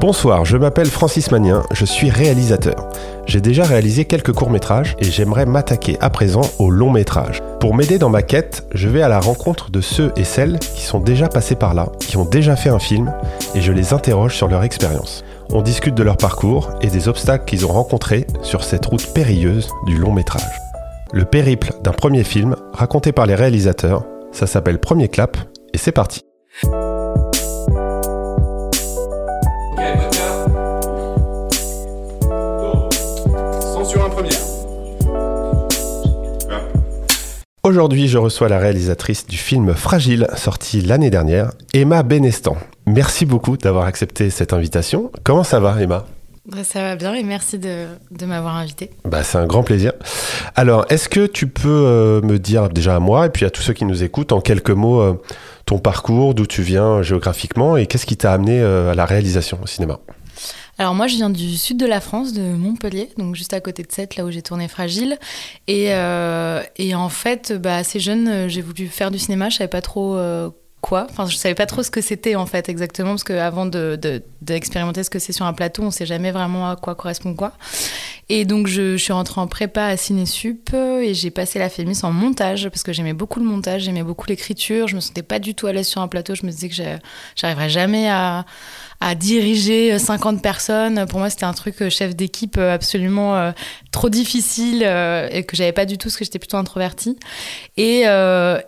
Bonsoir, je m'appelle Francis Magnien, je suis réalisateur. J'ai déjà réalisé quelques courts-métrages et j'aimerais m'attaquer à présent au long métrage. Pour m'aider dans ma quête, je vais à la rencontre de ceux et celles qui sont déjà passés par là, qui ont déjà fait un film, et je les interroge sur leur expérience. On discute de leur parcours et des obstacles qu'ils ont rencontrés sur cette route périlleuse du long métrage. Le périple d'un premier film raconté par les réalisateurs, ça s'appelle Premier Clap, et c'est parti. Aujourd'hui, je reçois la réalisatrice du film Fragile, sorti l'année dernière, Emma Benestan. Merci beaucoup d'avoir accepté cette invitation. Comment ça va, Emma? Bah, ça va bien et merci de, m'avoir invité. Bah, c'est un grand plaisir. Alors, est-ce que tu peux euh, me dire déjà à moi et puis à tous ceux qui nous écoutent en quelques mots euh, ton parcours, d'où tu viens géographiquement et qu'est-ce qui t'a amené euh, à la réalisation au cinéma? Alors moi, je viens du sud de la France, de Montpellier, donc juste à côté de Sète, là où j'ai tourné Fragile. Et, euh, en fait, bah, assez jeune, euh, j'ai voulu faire du cinéma. Je savais pas trop euh, quoi. Enfin, je savais pas trop ce que c'était en fait exactement, parce qu'avant d'expérimenter de, ce que c'est sur un plateau, on sait jamais vraiment à quoi correspond quoi. Et donc je, suis rentrée en prépa à Cinésup et j'ai passé la FEMIS en montage parce que j'aimais beaucoup le montage, j'aimais beaucoup l'écriture. Je me sentais pas du tout à l'aise sur un plateau. Je me disais que j'arriverais jamais à à diriger 50 euh, personnes. Pour moi, c'était un truc euh, chef d'équipe euh, absolument trop difficile et que j'avais pas du tout parce que j'étais plutôt introvertie. Et,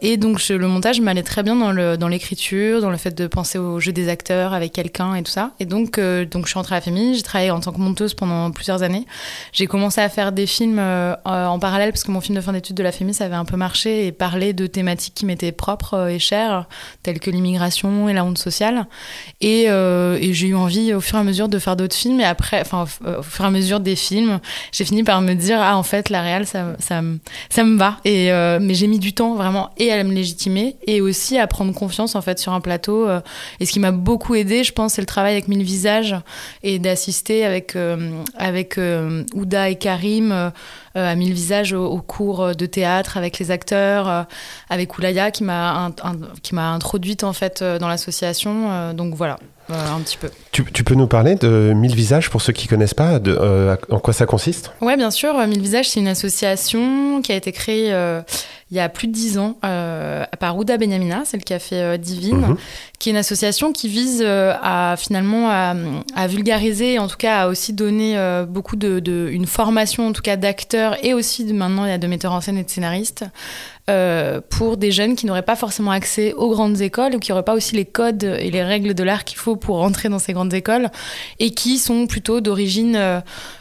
et donc, le montage m'allait très bien dans l'écriture, dans, dans, le fait de penser au jeu des acteurs avec quelqu'un et tout ça. Et donc, donc, je suis rentrée à la famille. J'ai travaillé en tant que monteuse pendant plusieurs années. J'ai commencé à faire des films en parallèle parce que mon film de fin d'études de la FEMI, ça avait un peu marché et parlait de thématiques qui m'étaient propres et chères, telles que l'immigration et la honte sociale. Et, et j'ai eu envie au fur et à mesure de faire d'autres films. Et après, enfin, au fur et à mesure des films, j'ai fini par me dire ah en fait la réal ça, ça, ça me va. Et euh, mais j'ai mis du temps vraiment et à me légitimer et aussi à prendre confiance en fait sur un plateau. Euh. et ce qui m'a beaucoup aidé, je pense, c'est le travail avec Mille Visages et d'assister avec euh, avec Ouda et Karim à Mille Visages au, cours de théâtre avec les acteurs, avec Oulaya qui m'a qui m'a introduite en fait dans l'association. donc voilà, un petit peu. Tu, peux nous parler de Mille Visages pour ceux qui connaissent pas, de, euh, en quoi ça consiste? Oui, bien sûr. Mille Visages, c'est une association qui a été créée euh, il y a plus de dix ans euh, par Ouda Benyamina, celle qui a fait Divine, mhm. qui est une association qui vise à finalement à, vulgariser, en tout cas à aussi donner beaucoup de, une formation en tout cas d'acteurs et aussi de, maintenant il y a de metteurs en scène et de scénaristes euh, pour des jeunes qui n'auraient pas forcément accès aux grandes écoles ou qui n'auraient pas aussi les codes et les règles de l'art qu'il faut pour rentrer dans ces grandes écoles et qui sont plutôt d'origine euh,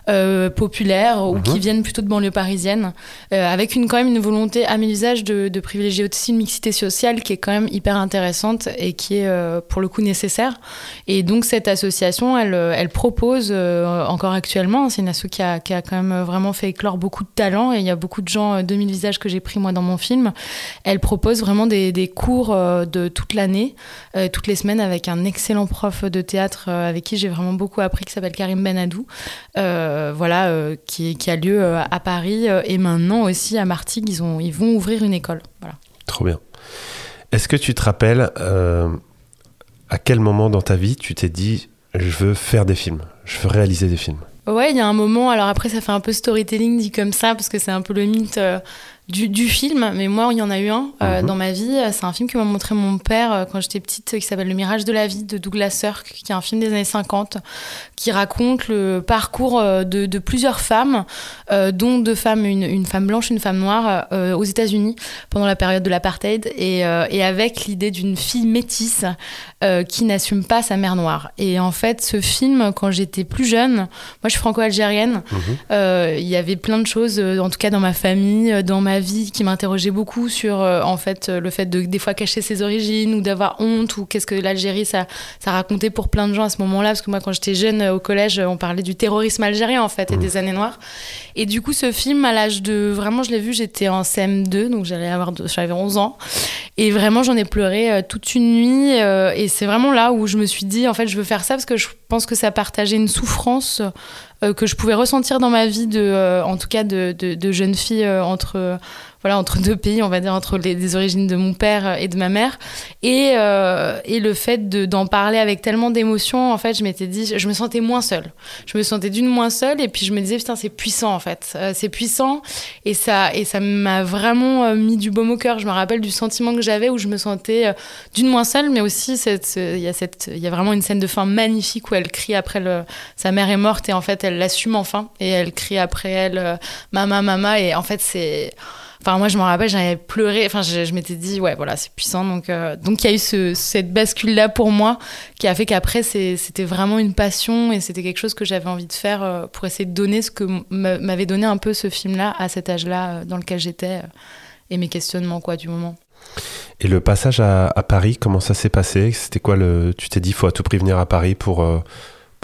euh, populaire ou qui mhm. viennent plutôt de banlieue parisienne avec une, quand même une volonté à mes usages de, de, privilégier aussi une mixité sociale qui est quand même hyper intéressante et qui est pour le coup nécessaire. Et donc cette association, elle, elle propose encore actuellement, c'est une asso qui a, qui a quand même vraiment fait éclore beaucoup de talents et il y a beaucoup de gens, 2000 visages que j'ai pris moi dans mon film elle propose vraiment des, cours euh, de toute l'année, euh, toutes les semaines, avec un excellent prof de théâtre euh, avec qui j'ai vraiment beaucoup appris, qui s'appelle Karim Benadou, voilà, qui, a lieu à Paris et maintenant aussi à Martigues, ils, ont, ils vont ouvrir une école. Voilà. Trop bien. Est-ce que tu te rappelles à quel moment dans ta vie tu t'es dit je veux faire des films, je veux réaliser des films? Ouais, il y a un moment, alors après ça fait un peu storytelling dit comme ça, parce que c'est un peu le mythe du, film, mais moi, il y en a eu un euh, mhm. dans ma vie. C'est un film que m'a montré mon père euh, quand j'étais petite, qui s'appelle Le Mirage de la vie de Douglas Sirk, qui est un film des années 50, qui raconte le parcours euh, de, plusieurs femmes, dont deux femmes, une, femme blanche, une femme noire, aux États-Unis pendant la période de l'apartheid, et, et, avec l'idée d'une fille métisse qui n'assume pas sa mère noire. Et en fait, ce film, quand j'étais plus jeune, moi je suis franco-algérienne, mhm. il y avait plein de choses, en tout cas dans ma famille, dans ma vie qui m'interrogeait beaucoup sur euh, en fait le fait de des fois cacher ses origines ou d'avoir honte ou qu'est-ce que l'Algérie ça ça racontait pour plein de gens à ce moment-là. Parce que moi quand j'étais jeune au collège on parlait du terrorisme algérien en fait et mmh. des années noires. Et du coup ce film à l'âge de vraiment je l'ai vu j'étais en CM2 donc j'allais avoir j'avais 11 ans. Et vraiment j'en ai pleuré euh, toute une nuit euh, et c'est vraiment là où je me suis dit en fait je veux faire ça parce que je pense que ça partageait une souffrance que je pouvais ressentir dans ma vie de en tout cas de, de, de jeune fille entre voilà, entre deux pays, on va dire, entre les, origines de mon père et de ma mère. Et, euh, et le fait d'en parler avec tellement d'émotions, en fait, je m'étais dit, je me sentais moins seule. Je me sentais d'une moins seule, et puis je me disais, putain, c'est puissant, en fait. Euh, c'est puissant, et ça et ça m'a vraiment euh, mis du baume au cœur. Je me rappelle du sentiment que j'avais où je me sentais d'une moins seule, mais aussi, il y, a y a vraiment une scène de fin magnifique où elle crie après sa mère est morte, et en fait, elle l'assume enfin, et elle crie après elle, mama, mama, et en fait, c'est Enfin, moi, je me rappelle, j'avais pleuré. Enfin, je, m'étais dit, ouais, voilà, c'est puissant. Donc, euh, donc il y a eu ce, cette bascule-là pour moi qui a fait qu'après, c'était vraiment une passion et c'était quelque chose que j'avais envie de faire euh, pour essayer de donner ce que m'avait donné un peu ce film-là à cet âge-là euh, dans lequel j'étais et mes questionnements, quoi, du moment. Et le passage à, Paris, comment ça s'est passé? C'était quoi le. Tu t'es dit, il faut à tout prix venir à Paris pour.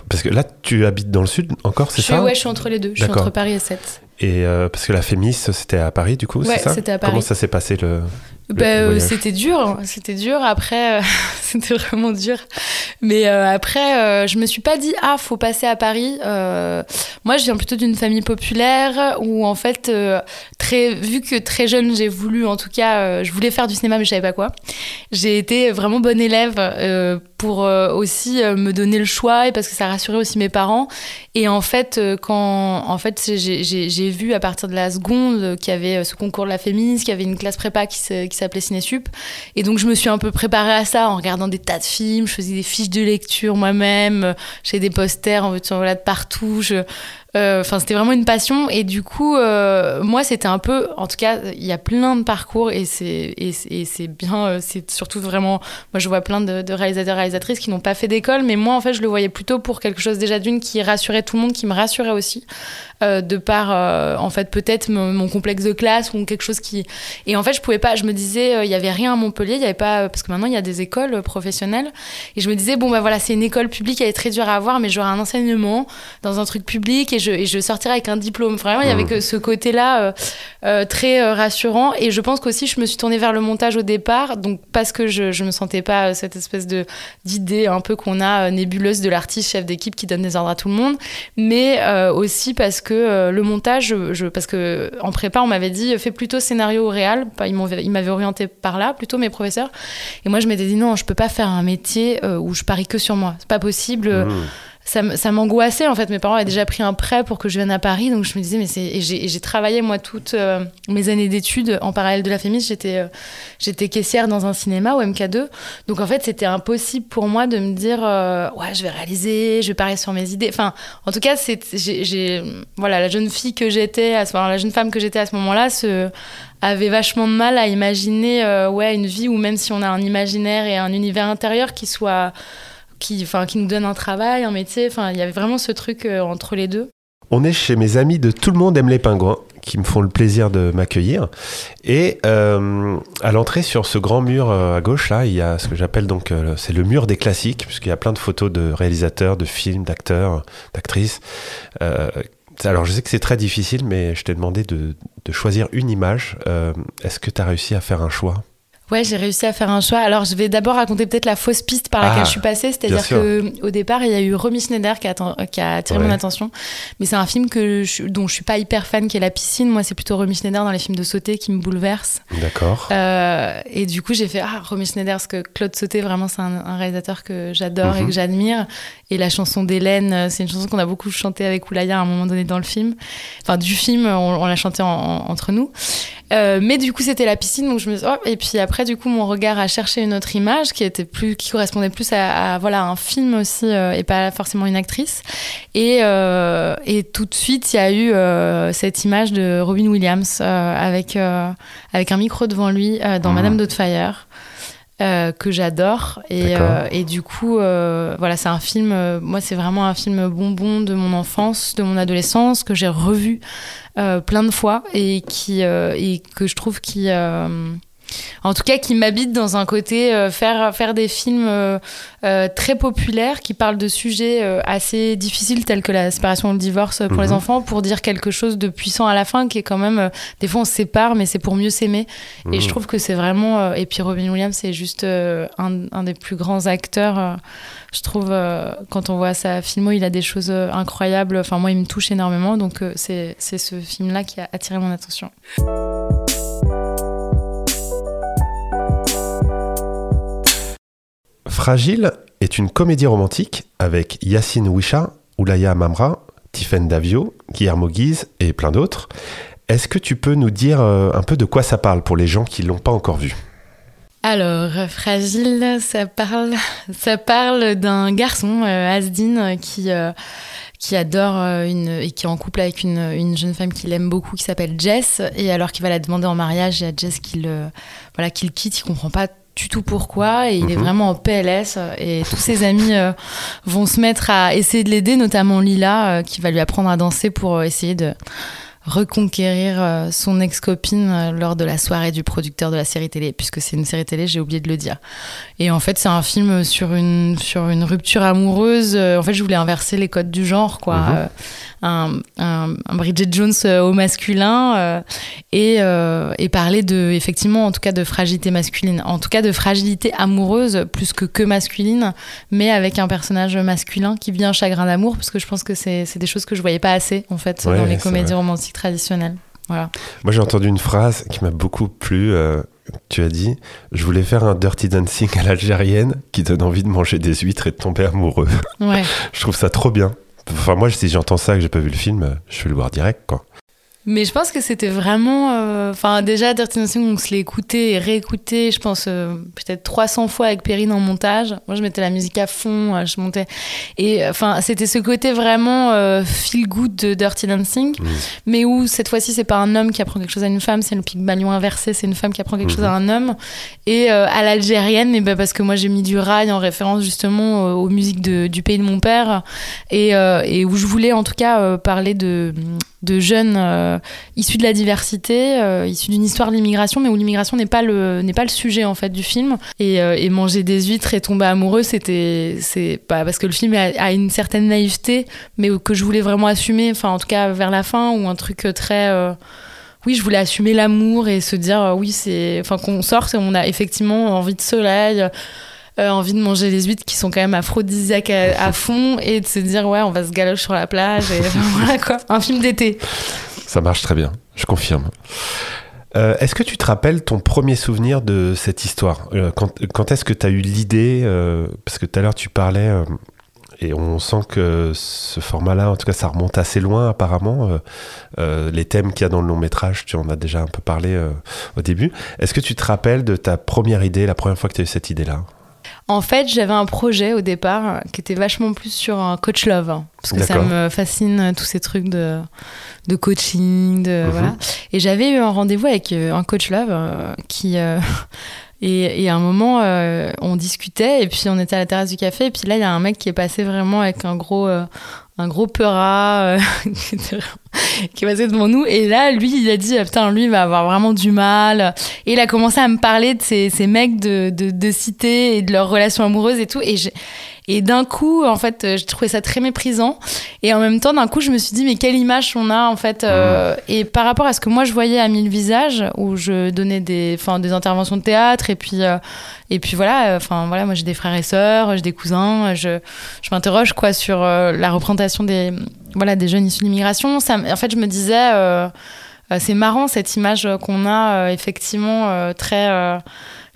Parce que là, tu habites dans le sud encore, c'est ça? Ouais, je suis entre les deux. Je suis entre Paris et Sète. Et euh, parce que la Fémis, c'était à Paris, du coup, c'est ça? c'était à Paris. Comment ça s'est passé le, bah, euh, c'était dur, hein. c'était dur. Après, euh, c'était vraiment dur. Mais après, je me suis pas dit ah faut passer à Paris. moi, je viens plutôt d'une famille populaire où en fait, très vu que très jeune j'ai voulu, en tout cas, je voulais faire du cinéma mais je savais pas quoi. J'ai été vraiment bonne élève pour aussi me donner le choix et parce que ça rassurait aussi mes parents. Et en fait, quand en fait j'ai vu à partir de la seconde qu'il y avait euh, ce concours de la féministe, qu'il y avait une classe prépa qui s'appelait Cinésup. Et donc, je me suis un peu préparée à ça en regardant des tas de films. Je faisais des fiches de lecture moi-même. J'ai des posters en, voilà, de partout. Je, euh, enfin, c'était vraiment une passion. Et du coup, euh, moi, c'était un peu. En tout cas, il y a plein de parcours et c'est et, c'est bien. Euh, c'est surtout vraiment. Moi, je vois plein de, réalisateurs, réalisatrices qui n'ont pas fait d'école, mais moi, en fait, je le voyais plutôt pour quelque chose déjà d'une qui rassurait tout le monde, qui me rassurait aussi, de par, en fait, peut-être mon, complexe de classe ou quelque chose qui. Et en fait, je pouvais pas. Je me disais, il y avait rien à Montpellier, il y avait pas parce que maintenant il y a des écoles professionnelles. Et je me disais, bon, bah voilà, c'est une école publique, elle est très dure à avoir, mais j'aurai un enseignement dans un truc public et je, et je sortirais avec un diplôme. Vraiment, il y avait mmh. que ce côté-là euh, euh, très euh, rassurant. Et je pense qu'aussi, je me suis tournée vers le montage au départ, donc parce que je, je me sentais pas cette espèce de d'idée un peu qu'on a nébuleuse de l'artiste chef d'équipe qui donne des ordres à tout le monde, mais aussi parce que le montage, je, parce que en prépa, on m'avait dit fais plutôt scénario au réel. Ils m'avaient orienté par là, plutôt mes professeurs. Et moi, je m'étais dit non, je peux pas faire un métier où je parie que sur moi. C'est pas possible. Mmh ça, m'angoissait en fait. Mes parents avaient déjà pris un prêt pour que je vienne à Paris, donc je me disais mais c'est j'ai travaillé moi toutes euh, mes années d'études en parallèle de la. J'étais euh, j'étais caissière dans un cinéma au MK2, donc en fait c'était impossible pour moi de me dire euh, ouais je vais réaliser, je vais parler sur mes idées. Enfin en tout cas c'est voilà la jeune fille que j'étais à ce moment, la jeune femme que j'étais à ce moment-là avait vachement de mal à imaginer ouais une vie où même si on a un imaginaire et un univers intérieur qui soit qui, nous donne un travail, un métier. Il y avait vraiment ce truc euh, entre les deux. On est chez mes amis de Tout le monde aime les pingouins, qui me font le plaisir de m'accueillir. Et euh, à l'entrée, sur ce grand mur euh, à gauche, là, il y a ce que j'appelle donc, c'est le mur des classiques, puisqu'il y a plein de photos de réalisateurs, de films, d'acteurs, d'actrices. alors, je sais que c'est très difficile, mais je t'ai demandé de, de, choisir une image. Est-ce que tu as réussi à faire un choix? Ouais, j'ai réussi à faire un choix. Alors, je vais d'abord raconter peut-être la fausse piste par laquelle ah, je suis passée. C'est-à-dire que au départ, il y a eu Romy Schneider qui a, qui a attiré mon attention. Mais c'est un film que je, dont je suis pas hyper fan, qui est La piscine. Moi, c'est plutôt Romy Schneider dans les films de Sauté qui me bouleverse. D'accord. Euh, et du coup, j'ai fait Ah, Romy Schneider, parce que Claude Sauté, vraiment, c'est un, réalisateur que j'adore et mhm. que j'admire. Et la chanson d'Hélène, euh, c'est une chanson qu'on a beaucoup chanté avec Oulaya à un moment donné dans le film. Enfin, du film, on, l'a chanté entre nous. Euh, mais du coup, c'était la piscine, donc je me oh, et puis après, du coup, mon regard a cherché une autre image qui était plus, qui correspondait plus à, voilà un film aussi euh, et pas forcément une actrice. Et, euh, et tout de suite, il y a eu cette image de Robin Williams avec avec un micro devant lui dans Madame ah. Doubtfire. Euh, que j'adore et, et, du coup voilà c'est un film moi c'est vraiment un film bonbon de mon enfance de mon adolescence que j'ai revu euh, plein de fois et qui euh, et que je trouve qui euh, en tout cas qui m'habite dans un côté faire faire des films très populaires qui parlent de sujets assez difficiles tels que la séparation ou le divorce pour les mhm. enfants pour dire quelque chose de puissant à la fin qui est quand même des fois on se sépare mais c'est pour mieux s'aimer et je mhm. trouve que c'est vraiment et puis Robin Williams c'est juste un, un, des plus grands acteurs je trouve, euh, quand on voit sa filmo, il a des choses euh, incroyables. Enfin, moi, il me touche énormément. Donc, euh, c'est ce film-là qui a attiré mon attention. Fragile est une comédie romantique avec Yacine Wisha, Oulaya Mamra, Tiffen Davio, Guillermo Guise et plein d'autres. Est-ce que tu peux nous dire euh, un peu de quoi ça parle pour les gens qui l'ont pas encore vu? Alors, Fragile, ça parle, ça parle d'un garçon, euh, Asdin, qui, euh, qui adore une, et qui est en couple avec une, une jeune femme qu'il aime beaucoup, qui s'appelle Jess. Et alors qu'il va la demander en mariage, il y a Jess qui le, voilà, qui quitte, il comprend pas du tout pourquoi et il est mhm. vraiment en PLS et tous ses amis vont se mettre à essayer de l'aider, notamment Lila qui va lui apprendre à danser pour essayer de reconquérir euh, son ex-copine euh, lors de la soirée du producteur de la série télé, puisque c'est une série télé, j'ai oublié de le dire. Et en fait, c'est un film sur une, sur une rupture amoureuse. Euh, en fait, je voulais inverser les codes du genre, quoi. Mhm un, un, Bridget Jones euh, au masculin euh, et, euh, et, parler de, effectivement, en tout cas de fragilité masculine, en tout cas de fragilité amoureuse plus que que masculine, mais avec un personnage masculin qui vit un chagrin d'amour, parce que je pense que c'est des choses que je voyais pas assez en fait dans les comédies romantiques traditionnelles. Voilà. Moi j'ai entendu une phrase qui m'a beaucoup plu. tu as dit, je voulais faire un dirty dancing à l'algérienne qui donne envie de manger des huîtres et de tomber amoureux. Ouais. je trouve ça trop bien. Enfin, moi, si j'entends ça, que j'ai pas vu le film, je vais le voir direct, quoi. Mais je pense que c'était vraiment. Euh, enfin, déjà, Dirty Dancing, on se l'est écouté et réécouté, je pense, euh, peut-être 300 fois avec Perrine en montage. Moi, je mettais la musique à fond, euh, je montais. Et enfin, c'était ce côté vraiment feel good de Dirty Dancing, mmh. mais où cette fois-ci, c'est pas un homme qui apprend quelque chose à une femme, c'est le Pygmalion inversé, c'est une femme qui apprend quelque chose à un homme. Et à l'algérienne, et ben, parce que moi, j'ai mis du rail en référence justement aux musiques de, du pays de mon père, et, et, où je voulais en tout cas parler de de jeunes euh, issus de la diversité, euh, issus d'une histoire de l'immigration, mais où l'immigration n'est pas le n'est pas le sujet en fait du film. Et, euh, manger des huîtres et tomber amoureux, c'était c'est pas parce que le film a, une certaine naïveté, mais que je voulais vraiment assumer. Enfin, en tout cas vers la fin, ou un truc très oui, je voulais assumer l'amour et se dire oui, c'est enfin qu'on sort, on a effectivement envie de soleil. Euh, envie de manger des huîtres qui sont quand même aphrodisiaques à, fond et de se dire ouais on va se galocher sur la plage et voilà quoi un film d'été ça marche très bien je confirme euh, est-ce que tu te rappelles ton premier souvenir de cette histoire? Euh, Quand, est-ce que tu as eu l'idée Parce que tout à l'heure tu parlais, et on sent que ce format-là, en tout cas ça remonte assez loin apparemment. les thèmes qu'il y a dans le long métrage, tu en as déjà un peu parlé au début. Est-ce que tu te rappelles de ta première idée, la première fois que tu as eu cette idée-là? En fait, j'avais un projet au départ qui était vachement plus sur un coach love, hein, parce que ça me fascine tous ces trucs de, de coaching, de, mhm. voilà. Et j'avais eu un rendez-vous avec euh, un coach love euh, qui euh, et, et, à un moment, on discutait et puis on était à la terrasse du café et puis là, il y a un mec qui est passé vraiment avec un gros un gros peurat qui est passé devant nous. Et là, lui, il a dit, putain, lui, il va avoir vraiment du mal. Et il a commencé à me parler de ces, mecs de, de, de, cité et de leurs relations amoureuses et tout. Et et d'un coup, en fait, euh, j'ai trouvé ça très méprisant. Et en même temps, d'un coup, je me suis dit, mais quelle image on a, en fait. Euh. Et par rapport à ce que moi, je voyais à Mille Visages, où je donnais des, des interventions de théâtre, et puis, euh, et puis voilà, enfin, voilà, moi, j'ai des frères et sœurs, j'ai des cousins, je, je m'interroge, quoi, sur la représentation des, voilà, des jeunes issus de l'immigration. En fait, je me disais, c'est marrant cette image qu'on a, effectivement, très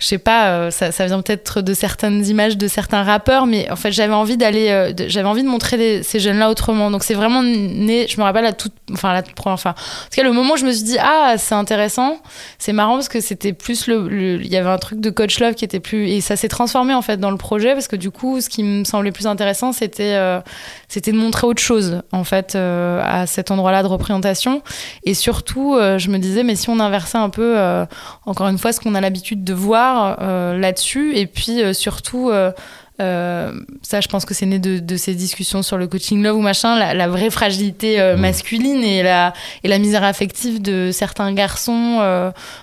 je sais pas, euh, ça, vient peut-être de certaines images de certains rappeurs, mais en fait, j'avais envie d'aller, euh, j'avais envie de montrer ces jeunes-là autrement. Donc, c'est vraiment né, je me rappelle la toute, enfin, la première fois. En tout cas, le moment où je me suis dit, ah, c'est intéressant, c'est marrant parce que c'était plus le, il y avait un truc de coach love qui était plus, et ça s'est transformé en fait dans le projet parce que du coup, ce qui me semblait plus intéressant, c'était, euh, c'était de montrer autre chose en fait à cet endroit-là de représentation. Et surtout, je me disais, mais si on inversait un peu, encore une fois, ce qu'on a l'habitude de voir, euh, là-dessus. Et puis euh, surtout, euh, ça, je pense que c'est né de, ces discussions sur le coaching love ou machin, la, vraie fragilité mmh. masculine et la, et la misère affective de certains garçons,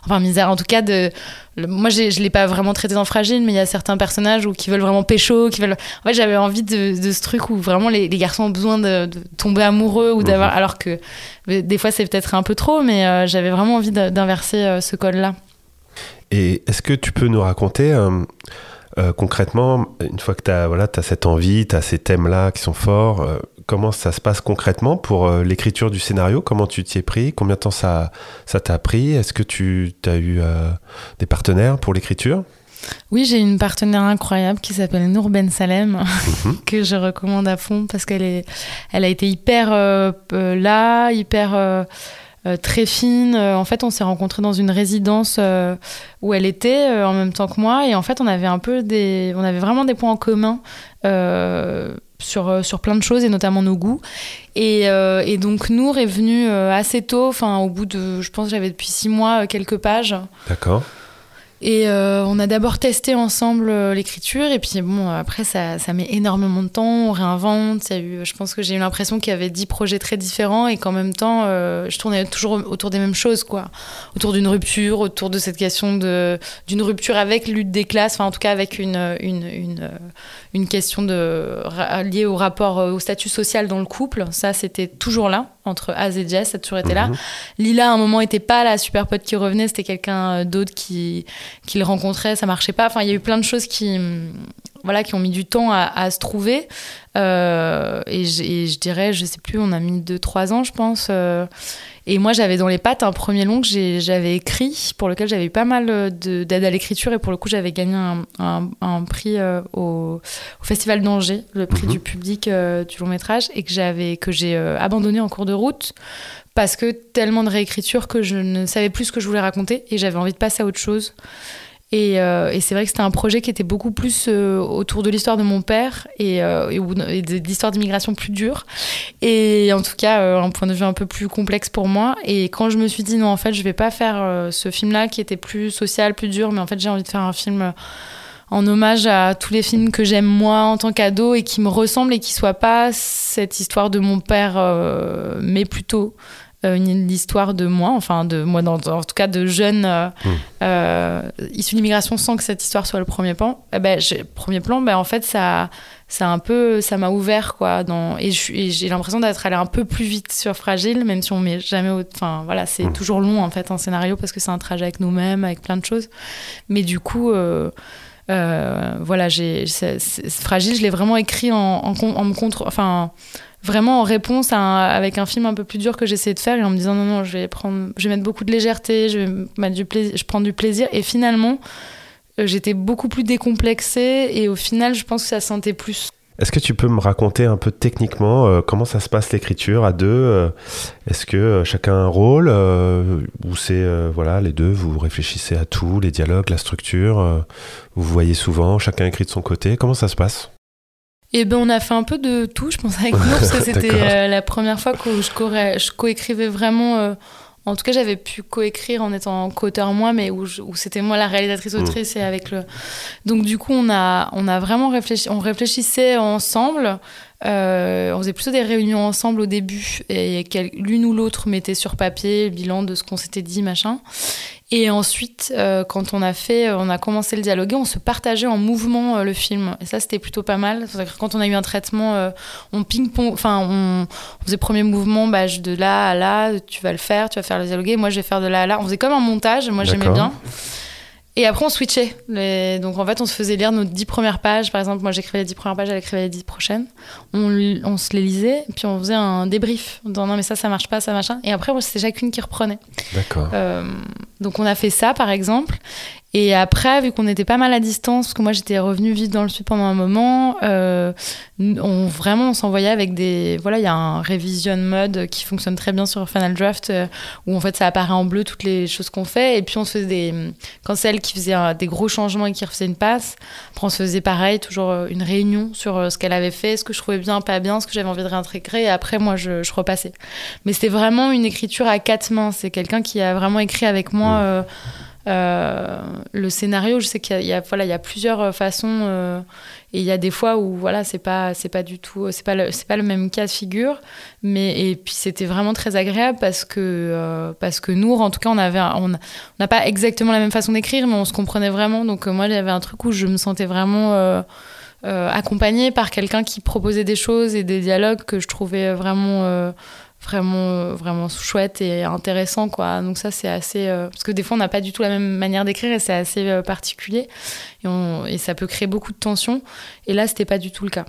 enfin misère en tout cas de... Moi, je ne l'ai pas vraiment traité dans fragile, mais il y a certains personnages où, qui veulent vraiment pécho, qui veulent... En fait, j'avais envie de, ce truc où vraiment les, garçons ont besoin de, tomber amoureux ou d'avoir... Mmh. Alors que des fois, c'est peut-être un peu trop, mais j'avais vraiment envie d'inverser ce code-là. Et est-ce que tu peux nous raconter euh, euh, concrètement, une fois que tu as, voilà, as cette envie, tu as ces thèmes-là qui sont forts, euh, comment ça se passe concrètement pour l'écriture du scénario? Comment tu t'y es pris? Combien de temps ça t'a pris? Est-ce que tu as eu des partenaires pour l'écriture? Oui, j'ai une partenaire incroyable qui s'appelle Nour Ben Salem, mhm. que je recommande à fond parce qu'elle est, elle a été hyper là, hyper très fine. En fait, on s'est rencontrés dans une résidence où elle était en même temps que moi, et en fait, on avait un peu des, on avait vraiment des points en commun. Sur, sur plein de choses et notamment nos goûts. Et, donc Nour est venue assez tôt, enfin au bout de, je pense j'avais depuis six mois quelques pages. D'accord. Et euh, on a d'abord testé ensemble euh, l'écriture, et puis bon, après, ça, ça, met énormément de temps, on réinvente. Y a eu, je pense que j'ai eu l'impression qu'il y avait dix projets très différents, et qu'en même temps, euh, je tournais toujours autour des mêmes choses, quoi. Autour d'une rupture, autour de cette question d'une rupture avec lutte des classes, enfin, en tout cas, avec une, une question de, liée au rapport, au statut social dans le couple. Ça, c'était toujours là entre Az et Jess, ça a toujours été là. Mhm. Lila, à un moment, était pas la super pote qui revenait, c'était quelqu'un euh, d'autre qui, qui le rencontrait, ça marchait pas. Enfin, il y a eu plein de choses qui, mm, voilà, qui ont mis du temps à, se trouver. Euh, et, je dirais, je sais plus, on a mis 2-3 ans, je pense. Euh, et moi, j'avais dans les pattes un premier long que j'avais écrit, pour lequel j'avais eu pas mal euh, d'aide à l'écriture. Et pour le coup, j'avais gagné un, prix euh, au, Festival d'Angers, le prix mhm. du public euh, du long métrage, et que j'ai abandonné en cours de route parce que tellement de réécriture que je ne savais plus ce que je voulais raconter et j'avais envie de passer à autre chose. Euh, et, c'est vrai que c'était un projet qui était beaucoup plus euh, autour de l'histoire de mon père et, euh, de, l'histoire d'immigration plus dure. Et en tout cas, un point de vue un peu plus complexe pour moi. Et quand je me suis dit, non, en fait, je vais pas faire ce film-là qui était plus social, plus dur, mais en fait, j'ai envie de faire un film en hommage à tous les films que j'aime moi en tant qu'ado et qui me ressemblent et qui soient pas cette histoire de mon père, mais plutôt euh, une histoire de moi, enfin de moi, dans, en tout cas de jeunes euh, issus d'immigration sans que cette histoire soit le premier plan. Eh ben, premier plan, ben, en fait, ça, ça un peu, ça m'a ouvert quoi. Dans, et j'ai l'impression d'être allé un peu plus vite sur Fragile, même si on met jamais, enfin voilà, c'est hmm. toujours long en fait un scénario parce que c'est un trajet avec nous-mêmes, avec plein de choses. Mais du coup. voilà, j'ai fragile. Je l'ai vraiment écrit en, en, en me contre, enfin, vraiment en réponse à avec un film un peu plus dur que j'essayais de faire et en me disant non non je vais prendre je vais mettre beaucoup de légèreté je vais du je prends du plaisir. Et finalement euh, j'étais beaucoup plus décomplexée et au final je pense que ça sentait plus. Est-ce que tu peux me raconter un peu techniquement euh, comment ça se passe l'écriture à deux euh, Est-ce que chacun a un rôle ou c'est voilà les deux vous réfléchissez à tout, les dialogues, la structure, vous voyez souvent chacun écrit de son côté Comment ça se passe? Et eh ben on a fait un peu de tout, je pense, avec nous, parce que c'était euh, la première fois que je, coécrivais vraiment. Euh, en tout cas, j'avais pu coécrire en étant co-auteur moi, mais où, où c'était moi la réalisatrice mm. autrice et avec le. Donc du coup, on a on a vraiment réfléchi, on réfléchissait ensemble. Euh, on faisait plutôt des réunions ensemble au début et l'une ou l'autre mettait sur papier le bilan de ce qu'on s'était dit, machin. Et ensuite, euh, quand on a fait, euh, on a commencé le dialoguer, on se partageait en mouvement euh, le film. Et ça, c'était plutôt pas mal. Quand on a eu un traitement, on ping-pong, enfin, on, faisait premier mouvement, bah, de là à là, tu vas le faire, tu vas faire le dialoguer. Moi, je vais faire de là à là. On faisait comme un montage. Moi, j'aimais bien. Et après, on switchait. Donc, en fait, on se faisait lire nos dix premières pages. Par exemple, moi, j'écrivais les dix premières pages, elle écrivait les dix prochaines. On, on, se les lisait, puis on faisait un débrief. En disant, non, mais ça, ça marche pas, ça, machin. Et après, c'était chacune qui reprenait. D'accord. Euh, donc, on a fait ça, par exemple. Et après, vu qu'on était pas mal à distance, parce que moi j'étais revenue vivre dans le sud pendant un moment, euh, on vraiment on s'envoyait avec des. Voilà, il y a un revision mode qui fonctionne très bien sur Final Draft, euh, où en fait ça apparaît en bleu toutes les choses qu'on fait. Et puis on se faisait des. Quand c'est elle qui faisait des gros changements et qui refaisait une passe, après on se faisait pareil, toujours euh, une réunion sur ce qu'elle avait fait, ce que je trouvais bien, pas bien, ce que j'avais envie de réintégrer. Et après, moi je, je repassais. Mais c'était vraiment une écriture à quatre mains. C'est quelqu'un qui a vraiment écrit avec moi. Mmh. Euh, le scénario, je sais qu'il y, a, voilà, il y a plusieurs euh, façons euh, et il y a des fois où voilà, c'est pas, c'est pas du tout, c'est pas c'est pas le même cas de figure, mais et puis c'était vraiment très agréable parce que parce que nous, en tout cas, on avait, on n'a pas exactement la même façon d'écrire, mais on se comprenait vraiment. Donc moi, avait un truc où je me sentais vraiment accompagnée par quelqu'un qui proposait des choses et des dialogues que je trouvais vraiment vraiment vraiment chouette et intéressant quoi. Donc ça c'est assez euh, parce que des fois on n'a pas du tout la même manière d'écrire et c'est assez euh, particulier. Et, ça peut créer beaucoup de tensions. Et là c'était pas du tout le cas.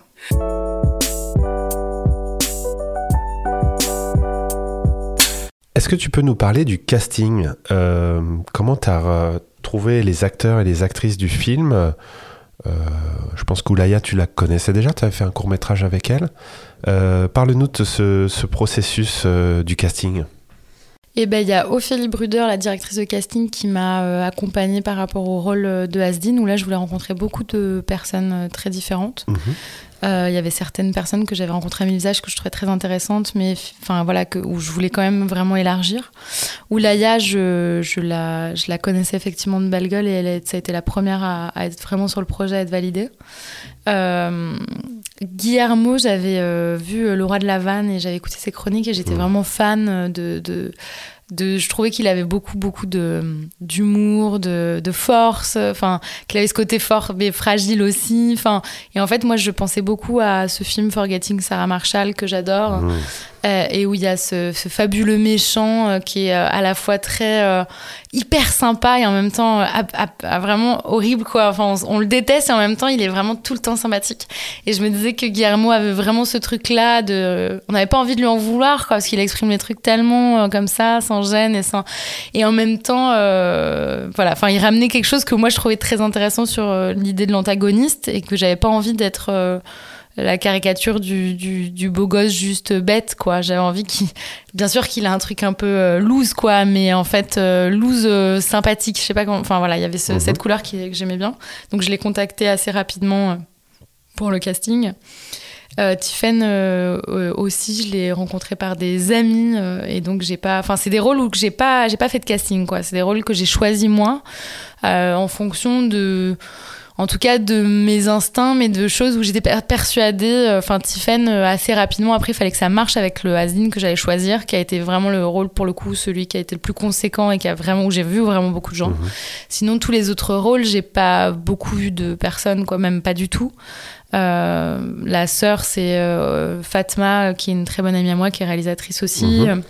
Est-ce que tu peux nous parler du casting? Euh, Comment tu as, trouver les acteurs et les actrices du film? Euh, je pense qu'Oulaya, tu la connaissais déjà, tu avais fait un court métrage avec elle. Euh, parle-nous de ce, processus euh, du casting. Et eh ben, il y a Ophélie Bruder, la directrice de casting, qui m'a accompagnée par rapport au rôle de Asdin, où là, je voulais rencontrer beaucoup de personnes très différentes. Euh, il y avait certaines personnes que j'avais rencontrées à visages que je trouvais très intéressantes, mais enfin voilà, que, où je voulais quand même vraiment élargir. Oulaya, je, je, la, je la connaissais effectivement de belle gueule et elle ça a été la première à, être vraiment sur le projet, à être validée. Euh, Guillermo, j'avais euh, vu Le Roi de la Vanne et j'avais écouté ses chroniques et j'étais vraiment fan de, de je trouvais qu'il avait beaucoup beaucoup de d'humour de, de, force enfin qu'il avait ce côté fort mais fragile aussi enfin et en fait moi je pensais beaucoup à ce film Forgetting Sarah Marshall que j'adore mmh. Euh, et où il y a ce, fabuleux méchant euh, qui est euh, à la fois très hyper sympa et en même temps vraiment horrible quoi. Enfin, on, le déteste et en même temps il est vraiment tout le temps sympathique. Et je me disais que Guillermo avait vraiment ce truc là de, on n'avait pas envie de lui en vouloir quoi, parce qu'il exprime les trucs tellement comme ça, sans gêne et sans, et en même temps, voilà, enfin il ramenait quelque chose que moi je trouvais très intéressant sur l'idée de l'antagoniste et que j'avais pas envie d'être la caricature du, du, beau gosse juste bête, quoi. J'avais envie qu'il. Bien sûr qu'il a un truc un peu euh, loose, quoi, mais en fait, euh, loose euh, sympathique. Je sais pas comment. Enfin voilà, il y avait mhm. cette couleur qui, que j'aimais bien. Donc je l'ai contacté assez rapidement pour le casting. Tiffen aussi, je l'ai rencontré par des amis et donc j'ai pas. Enfin, c'est des rôles où j'ai pas, j'ai pas fait de casting, quoi. C'est des rôles que j'ai choisis moi en fonction de en tout cas de mes instincts, mais de choses où j'étais persuadée. Euh, enfin, Tiffen, euh, assez rapidement, après, il fallait que ça marche avec le Hasdin que j'allais choisir, qui a été vraiment le rôle, pour le coup, celui qui a été le plus conséquent et qui a vraiment, où j'ai vu vraiment beaucoup de gens. Mhm. Sinon, tous les autres rôles, j'ai pas beaucoup vu de personnes, quoi, même pas du tout. Euh, la sœur, c'est Fatma, qui est une très bonne amie à moi, qui est réalisatrice aussi. Mhm.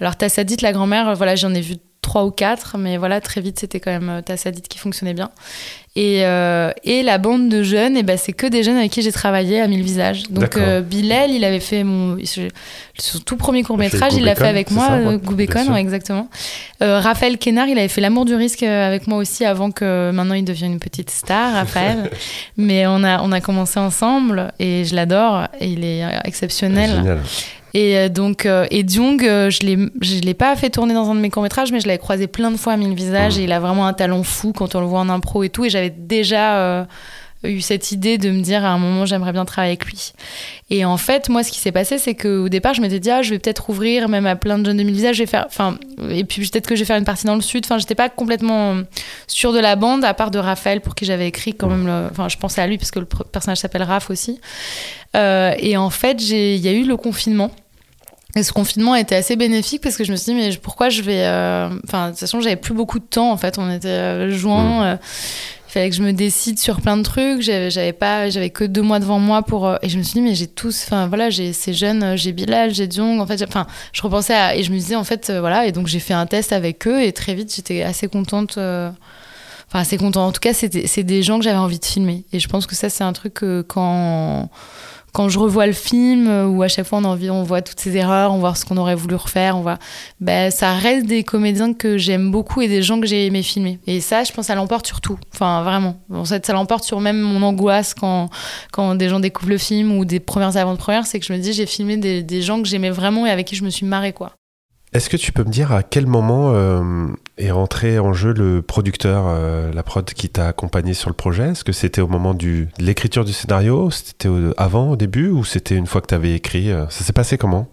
Alors, Tassadit, la grand-mère, voilà, j'en ai vu trois ou quatre, mais voilà, très vite, c'était quand même Tassadit qui fonctionnait bien. Et, euh, et, la bande de jeunes, et ben, c'est que des jeunes avec qui j'ai travaillé à Mille Visages. Donc euh, Bilal, il avait fait mon, son tout premier court métrage, il l'a fait avec moi, euh, Goubécon, exactement. Euh, Raphaël Kénard, il avait fait L'amour du risque avec moi aussi avant que maintenant il devienne une petite star, Raphaël. Mais on a, on a commencé ensemble et je l'adore il est exceptionnel. Génial. Et euh, donc, euh, et Jung, euh, je ne l'ai pas fait tourner dans un de mes courts-métrages, mais je l'avais croisé plein de fois à mille visages. Mmh. Et il a vraiment un talent fou quand on le voit en impro et tout. Et j'avais déjà eu cette idée de me dire à un moment, j'aimerais bien travailler avec lui. Et en fait, moi, ce qui s'est passé, c'est qu'au départ, je m'étais dit, ah, je vais peut-être ouvrir même à plein de jeunes de mille visages. Je vais faire, enfin, et puis peut-être que je vais faire une partie dans le sud. Enfin, j'étais pas complètement sûre de la bande, à part de Raphaël, pour qui j'avais écrit quand même. Enfin, je pensais à lui parce que le personnage s'appelle Raph aussi. et en fait, il y a eu le confinement. Et ce confinement a été assez bénéfique parce que je me suis dit, mais pourquoi je vais. Euh, enfin, de toute façon, j'avais plus beaucoup de temps en fait. On était euh, juin. Mm. Euh, il fallait que je me décide sur plein de trucs. J'avais pas, j'avais que deux mois devant moi pour. et je me suis dit, mais j'ai tous. Enfin, voilà, j'ai ces jeunes, j'ai Bilal, j'ai Diong. En fait, enfin, je repensais à. Et je me disais, en fait, voilà. Et donc, j'ai fait un test avec eux et très vite, j'étais assez contente. Enfin, assez contente. En tout cas, c'est des gens que j'avais envie de filmer. Et je pense que ça, c'est un truc que quand quand je revois le film, euh, où à chaque fois on, envie, on voit toutes ces erreurs, on voit ce qu'on aurait voulu refaire, on voit, ben, ça reste des comédiens que j'aime beaucoup et des gens que j'ai aimé filmer. Et ça, je pense, ça l'emporte sur tout. Enfin, vraiment. En fait, ça l'emporte sur même mon angoisse quand, quand des gens découvrent le film ou des premières avant-premières, c'est que je me dis, j'ai filmé des, des gens que j'aimais vraiment et avec qui je me suis marrée, quoi. Est-ce que tu peux me dire à quel moment euh, est rentré en jeu le producteur, euh, la prod qui t'a accompagné sur le projet? Est-ce que c'était au moment du, de l'écriture du scénario? C'était avant, au début? Ou c'était une fois que tu avais écrit euh, Ça s'est passé comment?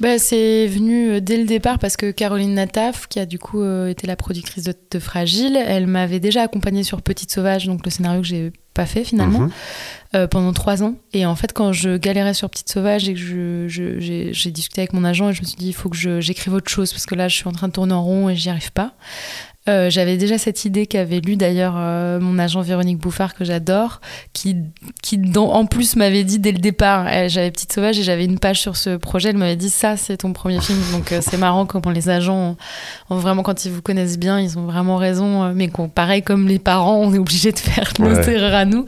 Bah, C'est venu dès le départ parce que Caroline Nataf, qui a du coup été la productrice de, Fragile, elle m'avait déjà accompagnée sur Petite Sauvage, donc le scénario que j'ai pas fait finalement. Mhm. Euh, pendant trois ans. Et en fait, quand je galérais sur Petite Sauvage et que j'ai discuté avec mon agent, et je me suis dit, il faut que j'écrive autre chose parce que là, je suis en train de tourner en rond et j'y arrive pas. Euh, j'avais déjà cette idée qu'avait lu d'ailleurs euh, mon agent Véronique Bouffard, que j'adore, qui, qui en plus m'avait dit dès le départ, j'avais Petite Sauvage et j'avais une page sur ce projet, elle m'avait dit ça c'est ton premier film. Donc euh, c'est marrant comment les agents, ont, vraiment quand ils vous connaissent bien, ils ont vraiment raison, mais pareil comme les parents, on est obligé de faire nos erreurs à nous.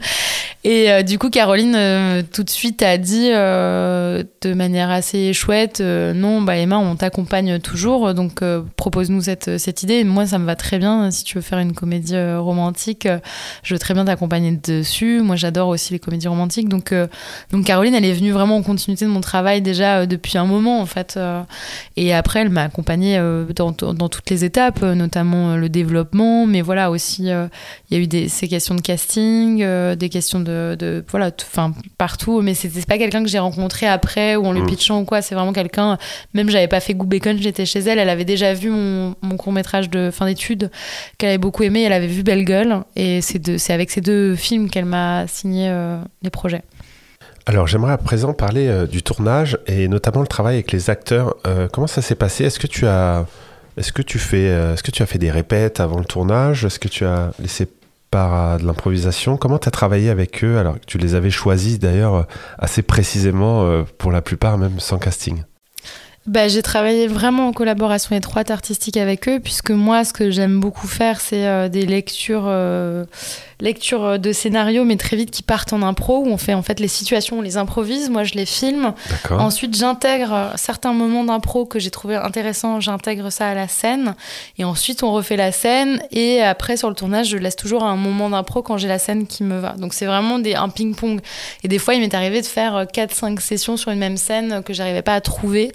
Et du coup, Caroline tout de suite a dit de manière assez chouette, non, bah Emma, on t'accompagne toujours, donc propose-nous cette, cette idée. moi, ça me va très très bien. Si tu veux faire une comédie romantique, je veux très bien t'accompagner dessus. Moi, j'adore aussi les comédies romantiques. Donc, donc Caroline, elle est venue vraiment en continuité de mon travail déjà depuis un moment, en fait. et après, elle m'a accompagnée dans, dans, toutes les étapes, notamment le développement. Mais voilà, aussi, il y a eu des, ces questions de casting, des questions de, de voilà, enfin, partout. Mais c'était pas quelqu'un que j'ai rencontré après ou en lui mm. pitchant ou quoi. C'est vraiment quelqu'un, même j'avais pas fait Goût Bacon, j'étais chez elle, elle avait déjà vu mon, court métrage de fin d'études qu'elle avait beaucoup aimé, elle avait vu Belle Gueule et c'est avec ces deux films qu'elle m'a signé euh, les projets. Alors j'aimerais à présent parler euh, du tournage et notamment le travail avec les acteurs. Euh, comment ça s'est passé? Est-ce que tu as est-ce que tu fais est-ce que tu as fait des répètes avant le tournage? Est-ce que tu as laissé par de l'improvisation? Comment tu as travaillé avec eux? Alors que tu les avais choisis d'ailleurs assez précisément pour la plupart même sans casting bah, J'ai travaillé vraiment en collaboration étroite artistique avec eux, puisque moi, ce que j'aime beaucoup faire, c'est euh, des lectures, euh, lectures de scénarios, mais très vite qui partent en impro, où on fait en fait les situations, on les improvise, moi je les filme. Ensuite, j'intègre euh, certains moments d'impro que j'ai trouvé intéressants, j'intègre ça à la scène. Et ensuite, on refait la scène. Et après, sur le tournage, je laisse toujours un moment d'impro quand j'ai la scène qui me va. Donc c'est vraiment des, un ping-pong. Et des fois, il m'est arrivé de faire 4-5 sessions sur une même scène que j'arrivais pas à trouver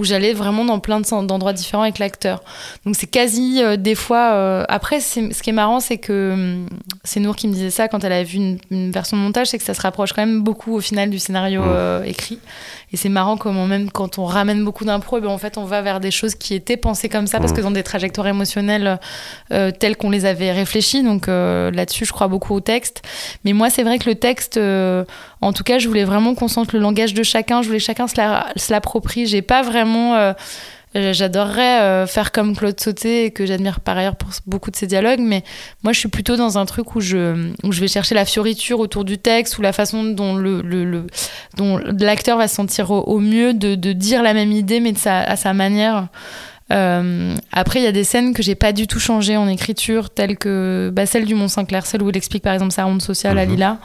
où j'allais vraiment dans plein d'endroits différents avec l'acteur. Donc c'est quasi euh, des fois. Euh, après, ce qui est marrant, c'est que hum, c'est Nour qui me disait ça quand elle avait vu une, version de montage, c'est que ça se rapproche quand même beaucoup au final du scénario mmh. euh, écrit. Et c'est marrant comment même quand on ramène beaucoup d'impro, eh ben en fait on va vers des choses qui étaient pensées comme ça parce mmh. que dans des trajectoires émotionnelles telles qu'on les avait réfléchies. Donc là-dessus, je crois beaucoup au texte. Mais moi, c'est vrai que le texte, en tout cas, je voulais vraiment qu'on sente le langage de chacun. Je voulais que chacun se l'approprie. J'ai pas vraiment euh, j'adorerais euh, faire comme Claude Sauté, que j'admire par ailleurs pour beaucoup de ses dialogues, mais moi je suis plutôt dans un truc où je, où je vais chercher la fioriture autour du texte ou la façon dont le, le, dont l'acteur va se sentir au, mieux de, de, dire la même idée, mais de sa, à sa manière. Euh, après, il y a des scènes que j'ai pas du tout changées en écriture, telles que bah, celle du Mont Saint-Clair, celle où il explique par exemple sa ronde sociale à mhm. Lila.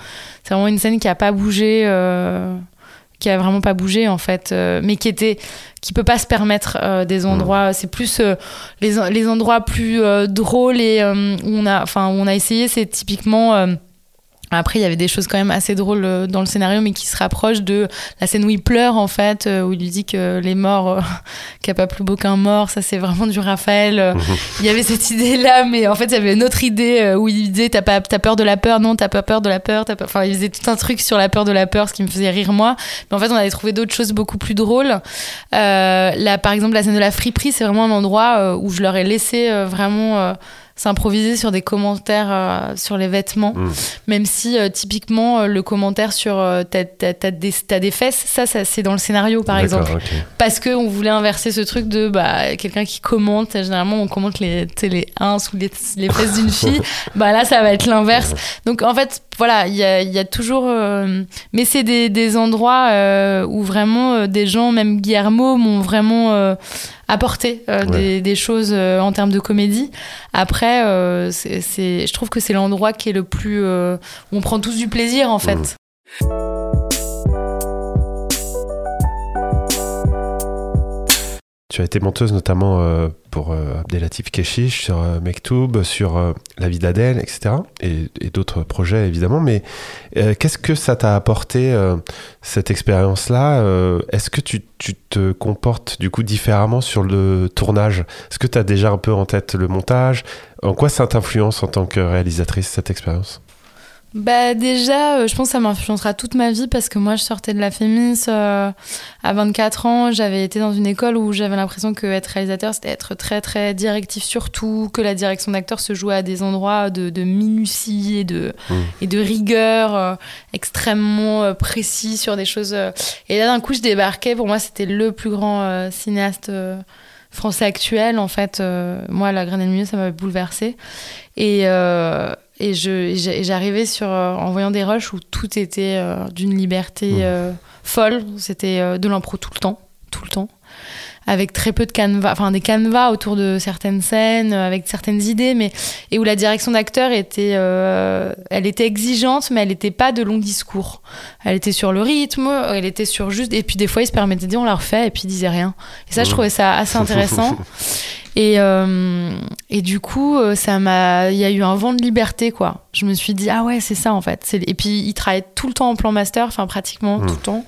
C'est vraiment une scène qui a pas bougé. Euh, qui a vraiment pas bougé en fait, euh, mais qui était, qui peut pas se permettre euh, des endroits. C'est plus euh, les, les, endroits plus drôles et où on a, enfin où on a essayé, c'est typiquement après, il y avait des choses quand même assez drôles euh, dans le scénario, mais qui se rapprochent de la scène où il pleure, en fait, euh, où il lui dit que les morts, euh, qu'il n'y a pas plus beau qu'un mort, ça c'est vraiment du Raphaël. Mhm. il y avait cette idée-là, mais en fait, il y avait une autre idée où il disait T'as pas as peur de la peur? Non, t'as pas peur de la peur. Pas... Enfin, il faisait tout un truc sur la peur de la peur, ce qui me faisait rire moi. Mais en fait, on avait trouvé d'autres choses beaucoup plus drôles. là, par exemple, la scène de la friperie, c'est vraiment un endroit où je leur ai laissé vraiment s'improviser sur des commentaires euh, sur les vêtements, mm. même si euh, typiquement euh, le commentaire sur t'as, des, des, fesses, ça, ça c'est dans le scénario par exemple, parce que on voulait inverser ce truc de bah, quelqu'un qui commente, généralement on commente les, les uns sous les, les fesses d'une fille, bah là ça va être l'inverse. Donc en fait voilà, il y a, y a, toujours, mais c'est des, des endroits où vraiment des gens, même Guillermo, m'ont vraiment apporter euh, des, des, choses euh, en termes de comédie. Après, euh, c'est, je trouve que c'est l'endroit qui est le plus où on prend tous du plaisir en fait. Tu as été monteuse notamment euh, pour euh, Abdelatif Keshish, sur euh, Mektoub, sur La vie d'Adèle, etc. Et, d'autres projets évidemment. Mais qu'est-ce que ça t'a apporté, cette expérience-là Est-ce que tu, tu, te comportes du coup différemment sur le tournage? Est-ce que tu as déjà un peu en tête le montage? En quoi ça t'influence en tant que réalisatrice, cette expérience? Bah déjà, euh, je pense que ça m'influencera toute ma vie parce que moi, je sortais de la Fémis euh, à 24 ans. J'avais été dans une école où j'avais l'impression que être réalisateur, c'était être très très directif sur tout, que la direction d'acteur se jouait à des endroits de, de minutie et de, mmh. et de rigueur euh, extrêmement précis sur des choses. Et là, d'un coup, je débarquais. Pour moi, c'était le plus grand cinéaste français actuel. En fait, moi, La Graine et le Milieu, ça m'avait bouleversée. Et et j'arrivais sur euh, en voyant des rushs où tout était euh, d'une liberté mmh. euh, folle. C'était de l'impro tout le temps, tout le temps, avec très peu de canevas, enfin des canevas autour de certaines scènes, avec certaines idées, mais et où la direction d'acteur était, elle était exigeante, mais elle n'était pas de long discours. Elle était sur le rythme, elle était sur juste, et puis des fois il se permettait de dire on la refait, et puis il disait rien. Et ça, je trouvais ça assez intéressant. Et, et du coup, ça m'a, il y a eu un vent de liberté, quoi. Je me suis dit ah ouais c'est ça en fait. Et puis il travaille tout le temps en plan master enfin pratiquement tout le hmm. temps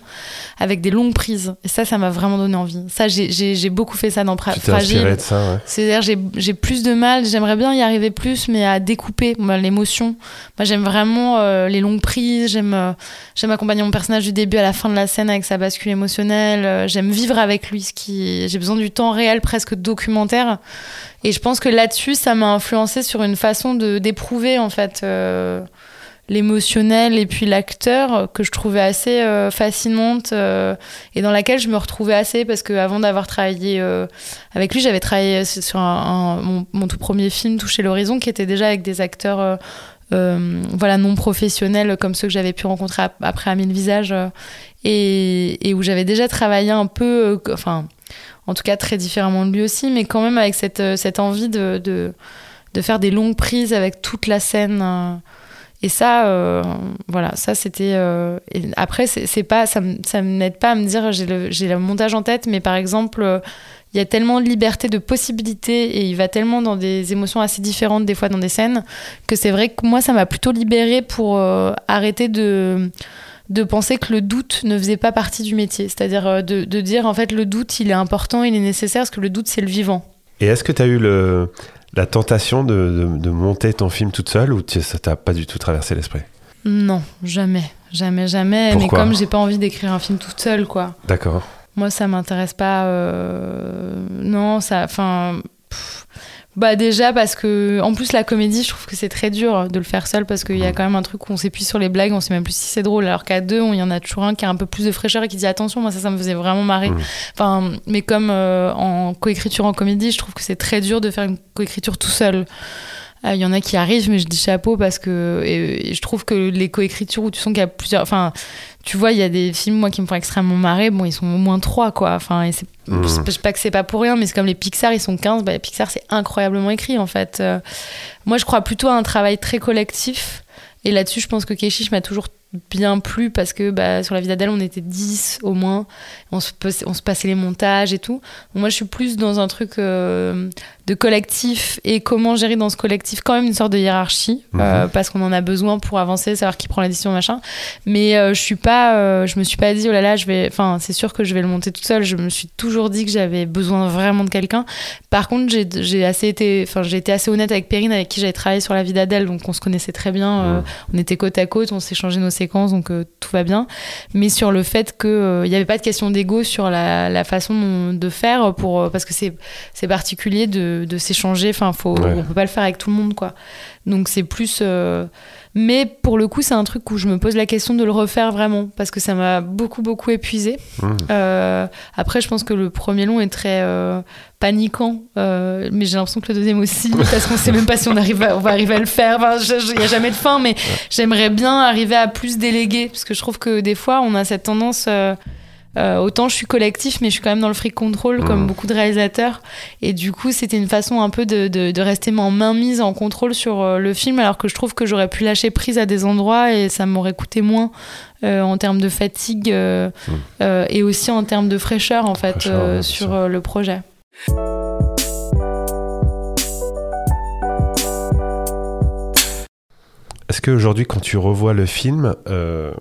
avec des longues prises. Et ça ça m'a vraiment donné envie. Ça j'ai beaucoup fait ça dans pra fragile. c'est à dire j'ai plus de mal j'aimerais bien y arriver plus mais à découper l'émotion. Moi j'aime vraiment euh, les longues prises j'aime euh, j'aime accompagner mon personnage du début à la fin de la scène avec sa bascule émotionnelle euh, j'aime vivre avec lui ce qui j'ai besoin du temps réel presque documentaire et je pense que là-dessus, ça m'a influencé sur une façon de d'éprouver en fait euh, l'émotionnel et puis l'acteur que je trouvais assez euh, fascinante euh, et dans laquelle je me retrouvais assez parce que avant d'avoir travaillé avec lui, j'avais travaillé sur mon, tout premier film Toucher l'horizon qui était déjà avec des acteurs voilà non professionnels comme ceux que j'avais pu rencontrer après à mille visages et, et où j'avais déjà travaillé un peu enfin en tout cas très différemment de lui aussi, mais quand même avec cette, euh, cette envie de, de, de faire des longues prises avec toute la scène. Euh. Et ça, euh, voilà, ça c'était. après, c'est pas, ça, ça m'aide pas à me dire j'ai le, le montage en tête, mais par exemple, il y a tellement de liberté, de possibilités, et il va tellement dans des émotions assez différentes des fois dans des scènes, que c'est vrai que moi, ça m'a plutôt libérée pour arrêter de de penser que le doute ne faisait pas partie du métier. C'est-à-dire euh, de, dire, en fait, le doute, il est important, il est nécessaire, parce que le doute, c'est le vivant. Et est-ce que tu as eu le, la tentation de, de, monter ton film toute seule ou ça t'a pas du tout traversé l'esprit? Non, jamais. Jamais, jamais. Mais comme j'ai pas envie d'écrire un film toute seule, quoi. D'accord. Moi, ça m'intéresse pas. Euh, non, ça. Enfin. Bah déjà parce que en plus la comédie je trouve que c'est très dur de le faire seul parce qu'il y a quand même un truc où on s'épuise sur les blagues on sait même plus si c'est drôle. Alors qu'à deux il y en a toujours un qui a un peu plus de fraîcheur et qui dit attention moi ça ça me faisait vraiment marrer. Enfin mais comme euh, en coécriture en comédie je trouve que c'est très dur de faire une coécriture tout seul il y en a qui arrivent, mais je dis chapeau parce que je trouve que les coécritures où tu sens qu'il y a plusieurs. Enfin, tu vois, il y a des films, moi, qui me font extrêmement marrer. Bon, ils sont au moins trois, quoi. Enfin, et c'est, mmh. pas que c'est pas pour rien, mais c'est comme les Pixar, ils sont 15. Bah, les Pixar, c'est incroyablement écrit, en fait. Euh, moi, je crois plutôt à un travail très collectif. Et là-dessus, je pense que Keshish m'a toujours bien plu parce que bah, sur la vie d'Adèle, on était 10 au moins. On se, on se passait les montages et tout. moi, je suis plus dans un truc euh, de collectif et comment gérer dans ce collectif quand même une sorte de hiérarchie mhm. euh, parce qu'on en a besoin pour avancer, savoir qui prend la décision, machin. Mais euh, je suis pas, je me suis pas dit, oh là là, je vais. Enfin, c'est sûr que je vais le monter toute seule. Je me suis toujours dit que j'avais besoin vraiment de quelqu'un. Par contre, j'ai assez été, enfin, j'ai été assez honnête avec Perrine, avec qui j'avais travaillé sur la vie d'Adèle, donc on se connaissait très bien. Mhm. on était côte à côte, on s'échangeait nos séquences, donc euh, tout va bien. Mais sur le fait qu'il euh, n'y avait pas de question d'ego sur la, façon de faire, pour, euh, parce que c'est particulier de, de s'échanger. Enfin, faut, on peut pas le faire avec tout le monde, quoi. Donc c'est plus. Mais pour le coup, c'est un truc où je me pose la question de le refaire vraiment, parce que ça m'a beaucoup, beaucoup épuisé. Mmh. après, je pense que le premier long est très paniquant, euh, mais j'ai l'impression que le deuxième aussi, parce qu'on sait même pas si on, arrive on va arriver à le faire. Il n'y a jamais de fin, mais j'aimerais bien arriver à plus déléguer, parce que je trouve que des fois, on a cette tendance. Euh, euh, autant je suis collectif, mais je suis quand même dans le free control, comme mmh. beaucoup de réalisateurs. Et du coup, c'était une façon un peu de, de, rester en main mise, en contrôle sur le film, alors que je trouve que j'aurais pu lâcher prise à des endroits et ça m'aurait coûté moins en termes de fatigue mmh. et aussi en termes de fraîcheur, en fait, sur le projet. Est-ce qu'aujourd'hui, quand tu revois le film, euh,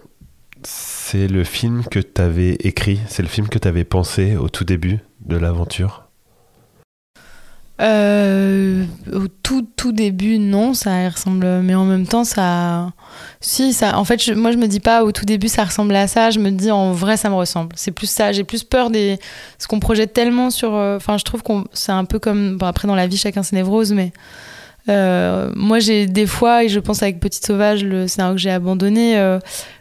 c'est le film que tu avais écrit, c'est le film que tu avais pensé au tout début de l'aventure? Euh, au tout tout début, non, ça ressemble, mais en même temps, ça, si ça. En fait, moi, je me dis pas au tout début ça ressemblait à ça. Je me dis en vrai, ça me ressemble. C'est plus ça. J'ai plus peur des ce qu'on projette tellement sur. Euh, enfin, je trouve qu'on c'est un peu comme bon, après dans la vie, chacun ses névroses, mais euh, moi, j'ai des fois, et je pense avec Petite Sauvage, le scénario que j'ai abandonné,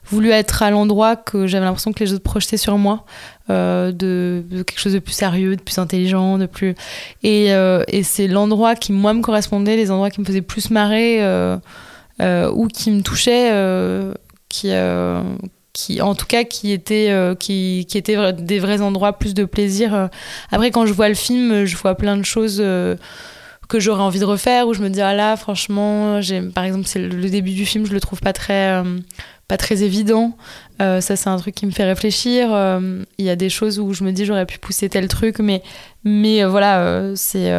voulu être à l'endroit que j'avais l'impression que les autres projetaient sur moi, euh, de, quelque chose de plus sérieux, de plus intelligent, de plus. Et, et c'est l'endroit qui, moi, me correspondait, les endroits qui me faisaient plus marrer ou qui me touchaient, qui. qui, en tout cas, qui étaient, qui, qui étaient des vrais endroits, plus de plaisir. Après, quand je vois le film, je vois plein de choses que j'aurais envie de refaire, où je me dis, ah là, franchement, par exemple, c'est le début du film, je le trouve pas très, pas très évident. ça, c'est un truc qui me fait réfléchir. Il y a des choses où je me dis, j'aurais pu pousser tel truc, mais, mais voilà, c'est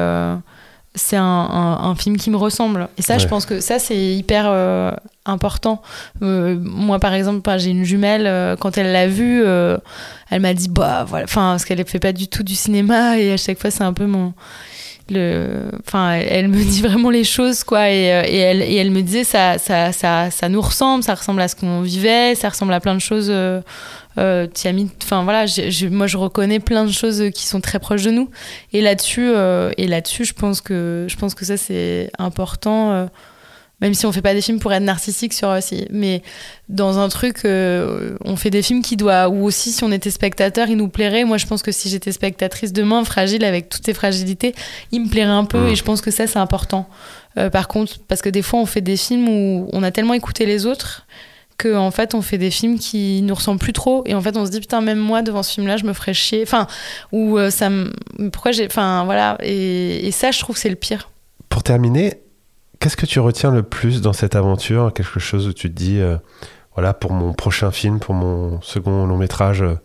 c'est un, film qui me ressemble. Et ça, je pense que ça, c'est hyper euh, important. Euh, moi, par exemple, j'ai une jumelle, euh, quand elle l'a vu, elle m'a dit, bah voilà, enfin, parce qu'elle ne fait pas du tout du cinéma, et à chaque fois, c'est un peu mon. Enfin, elle me dit vraiment les choses, quoi, et, et, elle, me disait, ça, ça, ça, ça nous ressemble, ça ressemble à ce qu'on vivait, ça ressemble à plein de choses euh, enfin voilà, moi je reconnais plein de choses qui sont très proches de nous. Et là-dessus, euh, et là-dessus, je pense que je pense que ça c'est important. Euh, même si on fait pas des films pour être narcissique sur aussi, mais dans un truc, on fait des films qui doivent, ou aussi si on était spectateur, il nous plairait. Moi, je pense que si j'étais spectatrice demain, fragile avec toutes ces fragilités, il me plairait un peu, mmh. et je pense que ça c'est important. par contre, parce que des fois, on fait des films où on a tellement écouté les autres que en fait on fait des films qui nous ressemblent plus trop et en fait on se dit putain même moi devant ce film là je me ferais chier enfin ou euh, ça me pourquoi j'ai enfin voilà et, ça je trouve c'est le pire pour terminer qu'est-ce que tu retiens le plus dans cette aventure? Quelque chose où tu te dis euh, voilà pour mon prochain film pour mon second long métrage euh,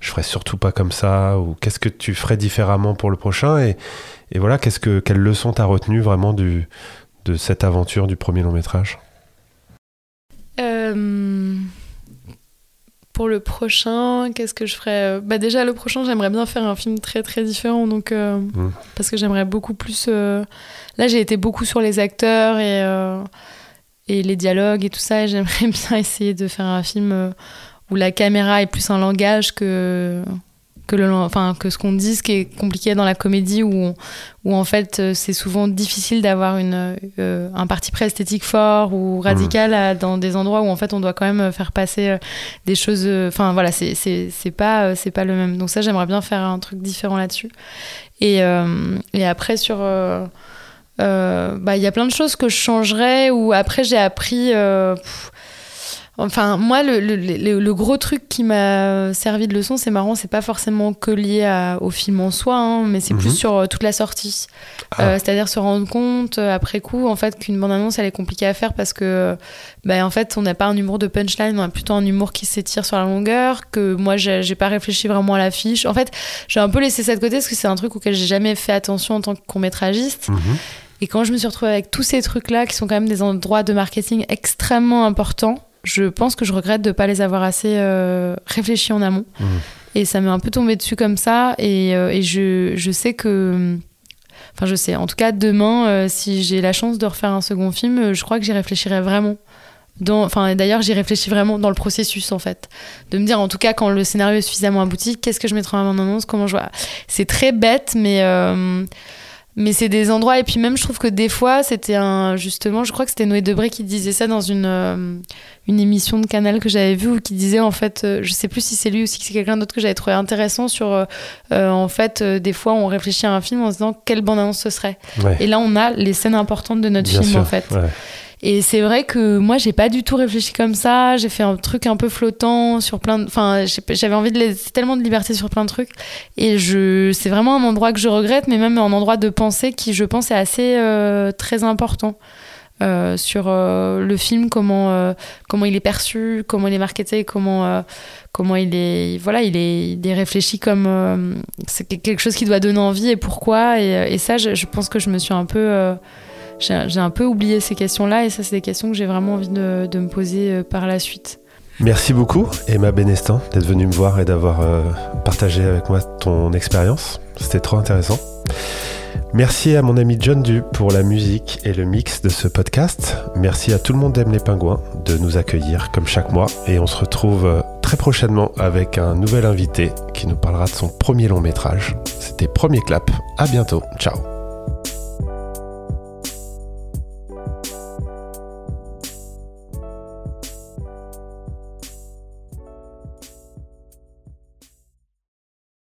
je ferais surtout pas comme ça ou qu'est-ce que tu ferais différemment pour le prochain? Et, voilà qu'est-ce que quelle leçon t'as retenu vraiment de cette aventure du premier long métrage? Euh, pour le prochain, qu'est-ce que je ferais Bah déjà le prochain, j'aimerais bien faire un film très très différent, donc euh, mmh. parce que j'aimerais beaucoup plus. Euh, là, j'ai été beaucoup sur les acteurs et et les dialogues et tout ça, et j'aimerais bien essayer de faire un film où la caméra est plus un langage que que, le, enfin, que ce qu'on dit, ce qui est compliqué dans la comédie, où, où en fait euh, c'est souvent difficile d'avoir une, euh, un parti pré esthétique fort ou radical mmh. dans des endroits où en fait on doit quand même faire passer euh, des choses. Enfin voilà, c'est, c'est, c'est pas, c'est pas le même. Donc ça, j'aimerais bien faire un truc différent là-dessus. Et, et après, sur. bah, il y a plein de choses que je changerais ou après j'ai appris Enfin, moi, le, le, gros truc qui m'a servi de leçon, c'est marrant, c'est pas forcément que lié au film en soi, hein, mais c'est plus mhm. sur euh, toute la sortie. Ah. Euh, c'est-à-dire se rendre compte euh, après coup, en fait, qu'une bande-annonce, elle est compliquée à faire parce que, bah, en fait, on n'a pas un humour de punchline, on a plutôt un humour qui s'étire sur la longueur, que moi, j'ai pas réfléchi vraiment à l'affiche. En fait, j'ai un peu laissé ça de côté parce que c'est un truc auquel j'ai jamais fait attention en tant que court-métragiste. Mhm. Et quand je me suis retrouvée avec tous ces trucs-là, qui sont quand même des endroits de marketing extrêmement importants, je pense que je regrette de ne pas les avoir assez euh, réfléchis en amont. Mmh. Et ça m'est un peu tombé dessus comme ça. Et, euh, et je, je, sais que. Enfin, je sais. En tout cas, demain, euh, si j'ai la chance de refaire un second film, je crois que j'y réfléchirai vraiment. Enfin, d'ailleurs, j'y réfléchis vraiment dans le processus, en fait. De me dire, en tout cas, quand le scénario est suffisamment abouti, qu'est-ce que je mettrai en annonce Comment je vois C'est très bête, mais mais c'est des endroits et puis même je trouve que des fois c'était un justement je crois que c'était Noé Debré qui disait ça dans une euh, une émission de Canal que j'avais vue ou qui disait en fait euh, je sais plus si c'est lui ou si c'est quelqu'un d'autre que j'avais trouvé intéressant sur euh, en fait des fois on réfléchit à un film en se disant quelle bande annonce ce serait. Et là on a les scènes importantes de notre film en fait et c'est vrai que moi, j'ai pas du tout réfléchi comme ça. J'ai fait un truc un peu flottant sur plein de. Enfin, j'avais envie de laisser tellement de liberté sur plein de trucs. Et je, c'est vraiment un endroit que je regrette, mais même un endroit de pensée qui, je pense, est assez euh, très important. Euh, sur euh, le film, comment, comment il est perçu, comment il est marketé, comment, comment il est, voilà, il est, il réfléchi comme c'est quelque chose qui doit donner envie et pourquoi. Et, ça, je, pense que je me suis un peu j'ai un peu oublié ces questions-là et ça, c'est des questions que j'ai vraiment envie de, me poser euh, par la suite. Merci beaucoup, Emma Benestin, d'être venue me voir et d'avoir euh, partagé avec moi ton expérience. C'était trop intéressant. Merci à mon ami John Du pour la musique et le mix de ce podcast. Merci à tout le monde aime les pingouins de nous accueillir comme chaque mois. Et on se retrouve euh, très prochainement avec un nouvel invité qui nous parlera de son premier long métrage. C'était Premier Clap. À bientôt. Ciao.